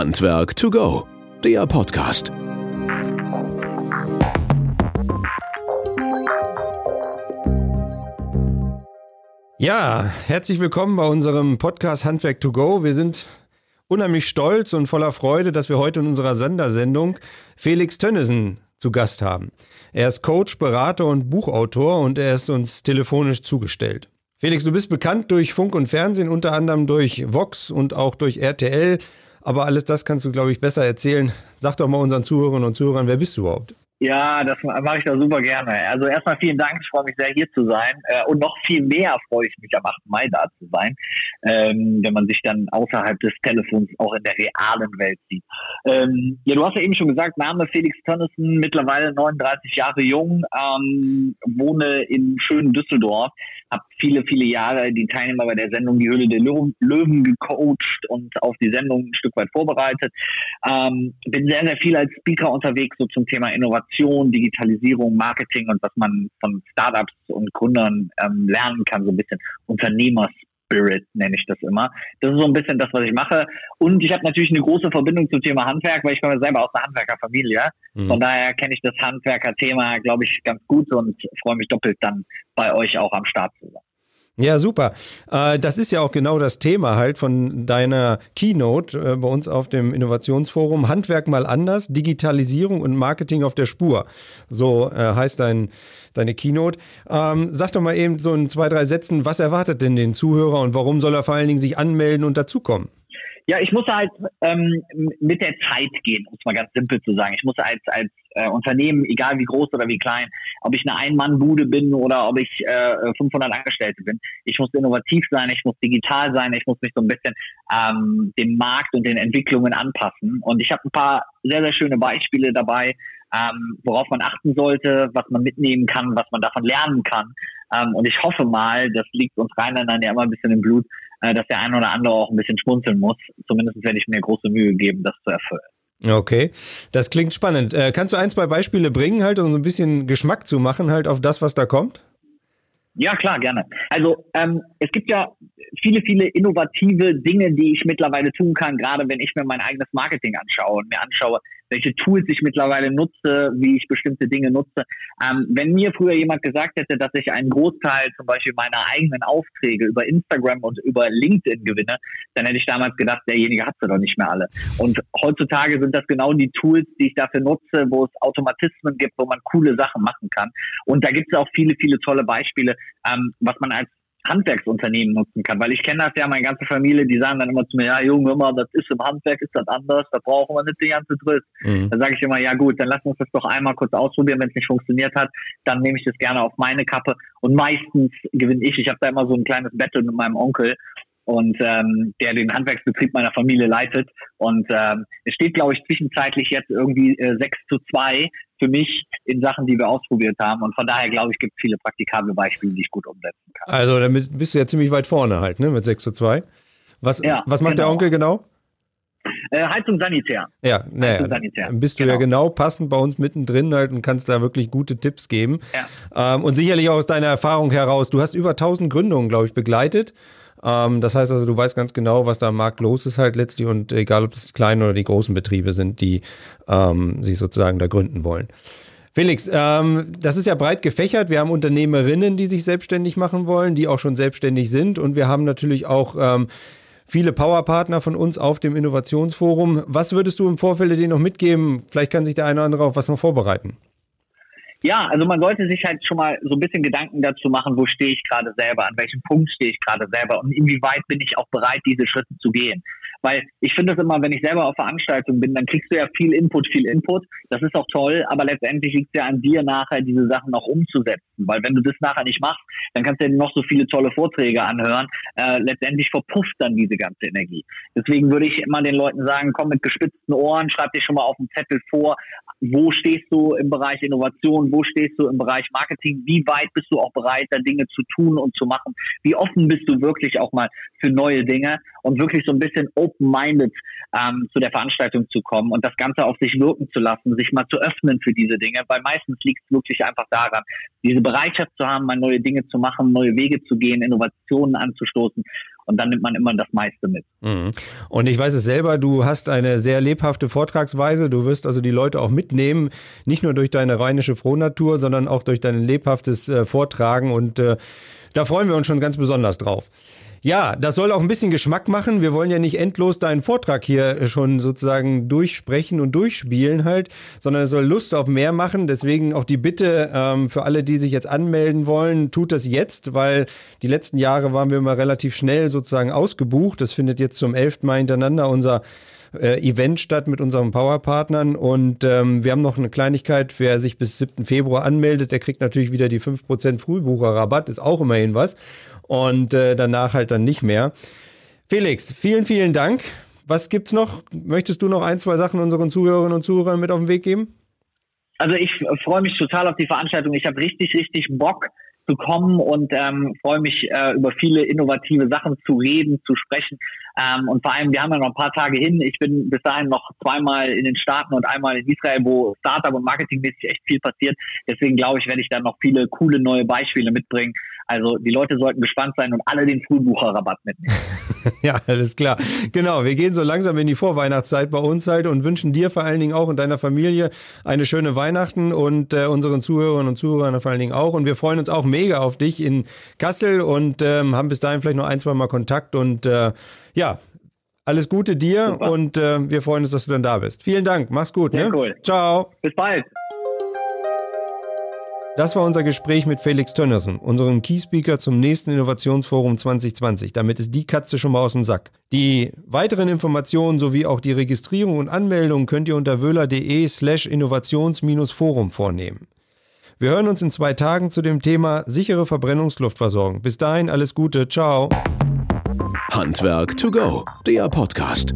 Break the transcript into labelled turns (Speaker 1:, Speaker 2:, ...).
Speaker 1: Handwerk to go, der Podcast.
Speaker 2: Ja, herzlich willkommen bei unserem Podcast Handwerk to go. Wir sind unheimlich stolz und voller Freude, dass wir heute in unserer Sondersendung Felix Tönnissen zu Gast haben. Er ist Coach, Berater und Buchautor und er ist uns telefonisch zugestellt. Felix, du bist bekannt durch Funk und Fernsehen, unter anderem durch Vox und auch durch RTL. Aber alles das kannst du, glaube ich, besser erzählen. Sag doch mal unseren Zuhörerinnen und Zuhörern, wer bist du überhaupt?
Speaker 3: Ja, das mache ich da super gerne. Also erstmal vielen Dank, ich freue mich sehr hier zu sein. Äh, und noch viel mehr freue ich mich am 8. Mai da zu sein, ähm, wenn man sich dann außerhalb des Telefons auch in der realen Welt sieht. Ähm, ja, du hast ja eben schon gesagt, Name Felix Tönnissen, mittlerweile 39 Jahre jung, ähm, wohne in schönen Düsseldorf, habe viele, viele Jahre die Teilnehmer bei der Sendung Die Höhle der Löwen gecoacht und auf die Sendung ein Stück weit vorbereitet. Bin sehr, sehr viel als Speaker unterwegs, so zum Thema Innovation Innovation, Digitalisierung, Marketing und was man von Startups und Gründern ähm, lernen kann, so ein bisschen Unternehmerspirit nenne ich das immer. Das ist so ein bisschen das, was ich mache. Und ich habe natürlich eine große Verbindung zum Thema Handwerk, weil ich komme selber aus einer Handwerkerfamilie. Mhm. Von daher kenne ich das Handwerkerthema, glaube ich, ganz gut und freue mich doppelt dann bei euch auch am Start zu sein.
Speaker 2: Ja, super. Äh, das ist ja auch genau das Thema halt von deiner Keynote äh, bei uns auf dem Innovationsforum. Handwerk mal anders, Digitalisierung und Marketing auf der Spur. So äh, heißt dein, deine Keynote. Ähm, sag doch mal eben so in zwei, drei Sätzen, was erwartet denn den Zuhörer und warum soll er vor allen Dingen sich anmelden und dazukommen?
Speaker 3: Ja, ich muss halt ähm, mit der Zeit gehen, um es mal ganz simpel zu sagen. Ich muss als, als äh, Unternehmen, egal wie groß oder wie klein, ob ich eine Ein-Mann-Bude bin oder ob ich äh, 500 Angestellte bin, ich muss innovativ sein, ich muss digital sein, ich muss mich so ein bisschen ähm, dem Markt und den Entwicklungen anpassen. Und ich habe ein paar sehr, sehr schöne Beispiele dabei, ähm, worauf man achten sollte, was man mitnehmen kann, was man davon lernen kann. Ähm, und ich hoffe mal, das liegt uns Rheinländern ja immer ein bisschen im Blut, äh, dass der ein oder andere auch ein bisschen schmunzeln muss. Zumindest werde ich mir große Mühe geben, das zu erfüllen.
Speaker 2: Okay, das klingt spannend. Äh, kannst du ein, zwei Beispiele bringen, halt, um so ein bisschen Geschmack zu machen, halt auf das, was da kommt?
Speaker 3: Ja, klar, gerne. Also ähm, es gibt ja viele, viele innovative Dinge, die ich mittlerweile tun kann, gerade wenn ich mir mein eigenes Marketing anschaue und mir anschaue, welche Tools ich mittlerweile nutze, wie ich bestimmte Dinge nutze. Ähm, wenn mir früher jemand gesagt hätte, dass ich einen Großteil zum Beispiel meiner eigenen Aufträge über Instagram und über LinkedIn gewinne, dann hätte ich damals gedacht, derjenige hat sie doch nicht mehr alle. Und heutzutage sind das genau die Tools, die ich dafür nutze, wo es Automatismen gibt, wo man coole Sachen machen kann. Und da gibt es auch viele, viele tolle Beispiele, ähm, was man als Handwerksunternehmen nutzen kann. Weil ich kenne das ja, meine ganze Familie, die sagen dann immer zu mir, ja Junge, immer, das ist im Handwerk, ist das anders, da brauchen wir nicht die ganze Driss. Mhm. Da sage ich immer, ja gut, dann lass uns das doch einmal kurz ausprobieren, wenn es nicht funktioniert hat, dann nehme ich das gerne auf meine Kappe. Und meistens gewinne ich. Ich habe da immer so ein kleines Battle mit meinem Onkel und ähm, der den Handwerksbetrieb meiner Familie leitet. Und ähm, es steht, glaube ich, zwischenzeitlich jetzt irgendwie äh, 6 zu 2 für mich in Sachen, die wir ausprobiert haben. Und von daher, glaube ich, gibt es viele praktikable Beispiele, die ich gut umsetzen kann.
Speaker 2: Also damit bist du ja ziemlich weit vorne halt, ne, mit 6 zu 2. Was, ja, was macht genau. der Onkel genau?
Speaker 3: Äh, Heizung Sanitär.
Speaker 2: Ja, naja, Sanitär. bist du genau. ja genau passend bei uns mittendrin halt und kannst da wirklich gute Tipps geben. Ja. Ähm, und sicherlich auch aus deiner Erfahrung heraus. Du hast über 1000 Gründungen, glaube ich, begleitet. Ähm, das heißt also, du weißt ganz genau, was da am Markt los ist halt letztlich und egal, ob das die kleinen oder die großen Betriebe sind, die ähm, sich sozusagen da gründen wollen. Felix, ähm, das ist ja breit gefächert. Wir haben Unternehmerinnen, die sich selbstständig machen wollen, die auch schon selbstständig sind und wir haben natürlich auch ähm, viele Powerpartner von uns auf dem Innovationsforum. Was würdest du im Vorfeld denen noch mitgeben? Vielleicht kann sich der eine oder andere auf was noch vorbereiten.
Speaker 3: Ja, also man sollte sich halt schon mal so ein bisschen Gedanken dazu machen, wo stehe ich gerade selber, an welchem Punkt stehe ich gerade selber und inwieweit bin ich auch bereit, diese Schritte zu gehen. Weil ich finde es immer, wenn ich selber auf Veranstaltungen bin, dann kriegst du ja viel Input, viel Input. Das ist auch toll, aber letztendlich liegt es ja an dir nachher, diese Sachen auch umzusetzen. Weil wenn du das nachher nicht machst, dann kannst du ja noch so viele tolle Vorträge anhören. Äh, letztendlich verpufft dann diese ganze Energie. Deswegen würde ich immer den Leuten sagen, komm mit gespitzten Ohren, schreib dich schon mal auf den Zettel vor, wo stehst du im Bereich Innovation, wo stehst du im Bereich Marketing, wie weit bist du auch bereit, da Dinge zu tun und zu machen, wie offen bist du wirklich auch mal für neue Dinge? Und wirklich so ein bisschen open-minded ähm, zu der Veranstaltung zu kommen und das Ganze auf sich wirken zu lassen, sich mal zu öffnen für diese Dinge, weil meistens liegt es wirklich einfach daran, diese Bereitschaft zu haben, mal neue Dinge zu machen, neue Wege zu gehen, Innovationen anzustoßen und dann nimmt man immer das meiste mit.
Speaker 2: Mhm. Und ich weiß es selber, du hast eine sehr lebhafte Vortragsweise. Du wirst also die Leute auch mitnehmen, nicht nur durch deine rheinische Frohnatur, sondern auch durch dein lebhaftes äh, Vortragen. Und äh, da freuen wir uns schon ganz besonders drauf. Ja, das soll auch ein bisschen Geschmack machen. Wir wollen ja nicht endlos deinen Vortrag hier schon sozusagen durchsprechen und durchspielen halt, sondern es soll Lust auf mehr machen. Deswegen auch die Bitte ähm, für alle, die sich jetzt anmelden wollen, tut das jetzt, weil die letzten Jahre waren wir immer relativ schnell sozusagen ausgebucht. Das findet jetzt zum elften Mal hintereinander unser äh, Event statt mit unseren Powerpartnern. Und ähm, wir haben noch eine Kleinigkeit, wer sich bis 7. Februar anmeldet, der kriegt natürlich wieder die 5% Frühbucherrabatt, ist auch immerhin was und äh, danach halt dann nicht mehr. Felix, vielen, vielen Dank. Was gibt's noch? Möchtest du noch ein, zwei Sachen unseren Zuhörerinnen und Zuhörern mit auf den Weg geben?
Speaker 3: Also ich freue mich total auf die Veranstaltung. Ich habe richtig, richtig Bock zu kommen und ähm, freue mich äh, über viele innovative Sachen zu reden, zu sprechen. Ähm, und vor allem, wir haben ja noch ein paar Tage hin. Ich bin bis dahin noch zweimal in den Staaten und einmal in Israel, wo Startup und Marketingmäßig echt viel passiert. Deswegen glaube ich, werde ich da noch viele coole neue Beispiele mitbringen, also die Leute sollten gespannt sein und alle den Frühbucherrabatt mitnehmen.
Speaker 2: ja, alles klar. Genau, wir gehen so langsam in die Vorweihnachtszeit bei uns halt und wünschen dir vor allen Dingen auch und deiner Familie eine schöne Weihnachten und äh, unseren Zuhörerinnen und Zuhörern vor allen Dingen auch. Und wir freuen uns auch mega auf dich in Kassel und ähm, haben bis dahin vielleicht noch ein, zwei Mal Kontakt und äh, ja, alles Gute dir Super. und äh, wir freuen uns, dass du dann da bist. Vielen Dank, mach's gut. Sehr ne? cool. Ciao.
Speaker 3: Bis bald.
Speaker 2: Das war unser Gespräch mit Felix Tönnersen, unserem Keyspeaker zum nächsten Innovationsforum 2020. Damit ist die Katze schon mal aus dem Sack. Die weiteren Informationen sowie auch die Registrierung und Anmeldung könnt ihr unter wöhler.de slash innovations-forum vornehmen. Wir hören uns in zwei Tagen zu dem Thema sichere Verbrennungsluftversorgung. Bis dahin alles Gute, ciao.
Speaker 1: Handwerk to go, der Podcast.